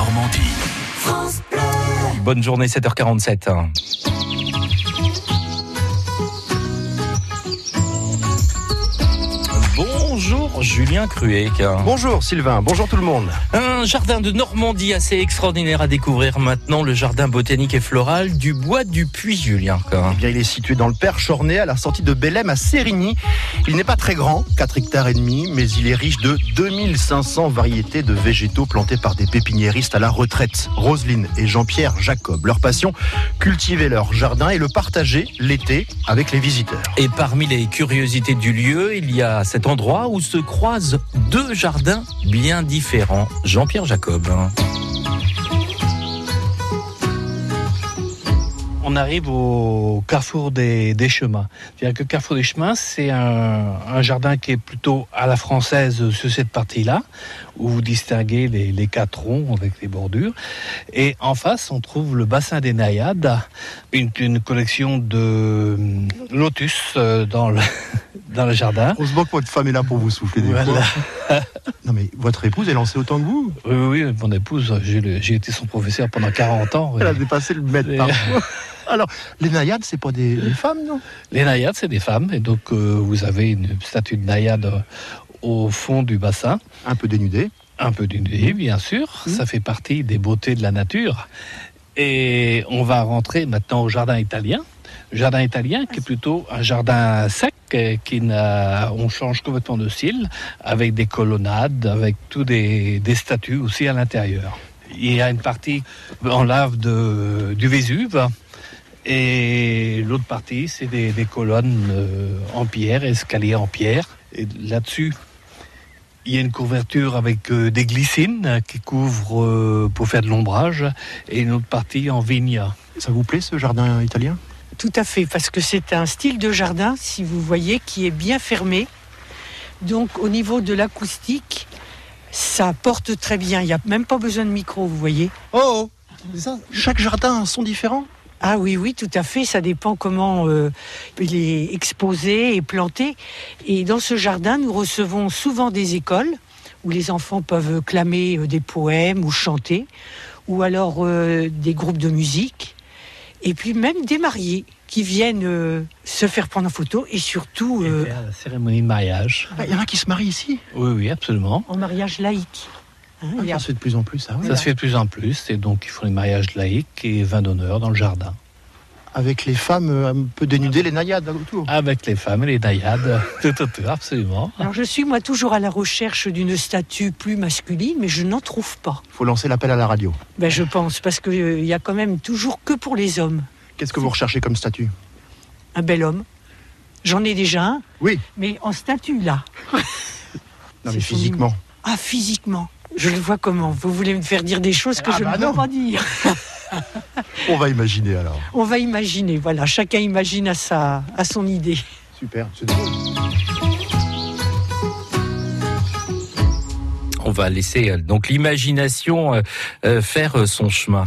Normandie. Bonne journée, 7h47. Bonjour Julien Cruet. Bonjour Sylvain, bonjour tout le monde. Un jardin de Normandie assez extraordinaire à découvrir maintenant, le jardin botanique et floral du bois du Puy Julien. Eh bien, il est situé dans le Perche-Ornay à la sortie de Bellem à Sérigny. Il n'est pas très grand, 4 hectares et demi, mais il est riche de 2500 variétés de végétaux plantés par des pépiniéristes à la retraite. Roselyne et Jean-Pierre Jacob, leur passion, cultiver leur jardin et le partager l'été avec les visiteurs. Et parmi les curiosités du lieu, il y a cet endroit où se croisent deux jardins bien différents. Jean-Pierre Jacob. On arrive au carrefour des, chemins. C'est-à-dire que carrefour des chemins, c'est un, jardin qui est plutôt à la française sur cette partie-là, où vous distinguez les, quatre ronds avec les bordures. Et en face, on trouve le bassin des naïades, une, collection de lotus euh, dans le, dans le jardin. On se voit que votre femme est là pour vous souffler des voilà. Non mais votre épouse est lancée autant que vous Oui, oui, mon épouse, j'ai été son professeur pendant 40 ans. Elle a dépassé le mètre parfois. Alors, les naïades, c'est pas des, femmes, non? Les naïades, c'est des femmes. Et donc, euh, vous avez une statue de naïade euh, au fond du bassin. Un peu dénudée. Un peu dénudée, bien sûr. Mmh. Ça fait partie des beautés de la nature. Et on va rentrer maintenant au jardin italien. jardin italien qui est plutôt un jardin sec, qui n'a, on change complètement de style, avec des colonnades, avec tous des, des statues aussi à l'intérieur. Il y a une partie en lave de, du Vésuve, et l'autre partie, c'est des, colonnes euh, en pierre, escaliers en pierre. Et là-dessus, il y a une couverture avec euh, des glycines qui couvrent euh, pour faire de l'ombrage et une autre partie en vigne. Ça vous plaît ce jardin italien? Tout à fait, parce que c'est un style de jardin, si vous voyez, qui est bien fermé. Donc au niveau de l'acoustique, ça porte très bien. Il n'y a même pas besoin de micro, vous voyez. Oh, oh. ça Chaque jardin a un son différent ah oui, oui, tout à fait. Ça dépend comment euh, il est exposé et planté. Et dans ce jardin, nous recevons souvent des écoles où les enfants peuvent clamer euh, des poèmes ou chanter, ou alors euh, des groupes de musique, et puis même des mariés qui viennent se faire prendre en photo et surtout... la cérémonie de mariage. Il y en a qui se marient ici? Oui, oui, absolument. En mariage laïque. Hein, ah, ça se fait de plus en plus, ça. Ça se fait de plus en plus, et donc ils font les mariages laïcs et vin d'honneur dans le jardin. Avec les femmes euh, un peu dénudées, les naïades autour Avec les femmes et les naïades, tout autour, absolument. Alors je suis moi toujours à la recherche d'une statue plus masculine, mais je n'en trouve pas. Il faut lancer l'appel à la radio. Ben, je pense, parce qu'il euh, y a quand même toujours que pour les hommes. Qu'est-ce que vous recherchez comme statue? Un bel homme. J'en ai déjà un. Oui. Mais en statue, là. non, mais physiquement. Ah, physiquement. Je le vois comment Vous voulez me faire dire des choses que ah je bah ne peux pas dire. On va imaginer alors. On va imaginer, voilà. Chacun imagine à, sa, à son idée. Super, c'est drôle. Va laisser euh, donc l'imagination euh, euh, faire son chemin.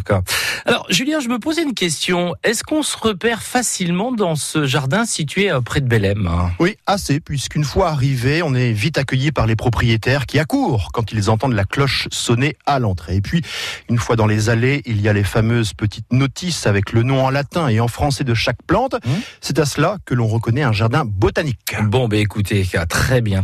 Alors, Julien, je me posais une question. Est-ce qu'on se repère facilement dans ce jardin situé près de Bellem Oui, assez, puisqu'une fois arrivé, on est vite accueilli par les propriétaires qui accourent quand ils entendent la cloche sonner à l'entrée. Et puis, une fois dans les allées, il y a les fameuses petites notices avec le nom en latin et en français de chaque plante. Mmh. C'est à cela que l'on reconnaît un jardin botanique. Bon, ben écoutez, très bien.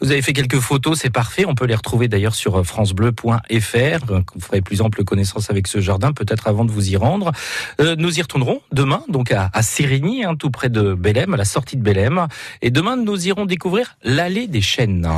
Vous avez fait quelques photos, c'est parfait. On peut les retrouver d'ailleurs sur euh, francebleu.fr. Vous ferez plus ample connaissance avec ce jardin, peut-être avant de vous y rendre. Euh, nous y retournerons demain, donc à, Sérigny, hein, tout près de Bélem, à la sortie de Bélem. Et demain, nous irons découvrir l'allée des chênes.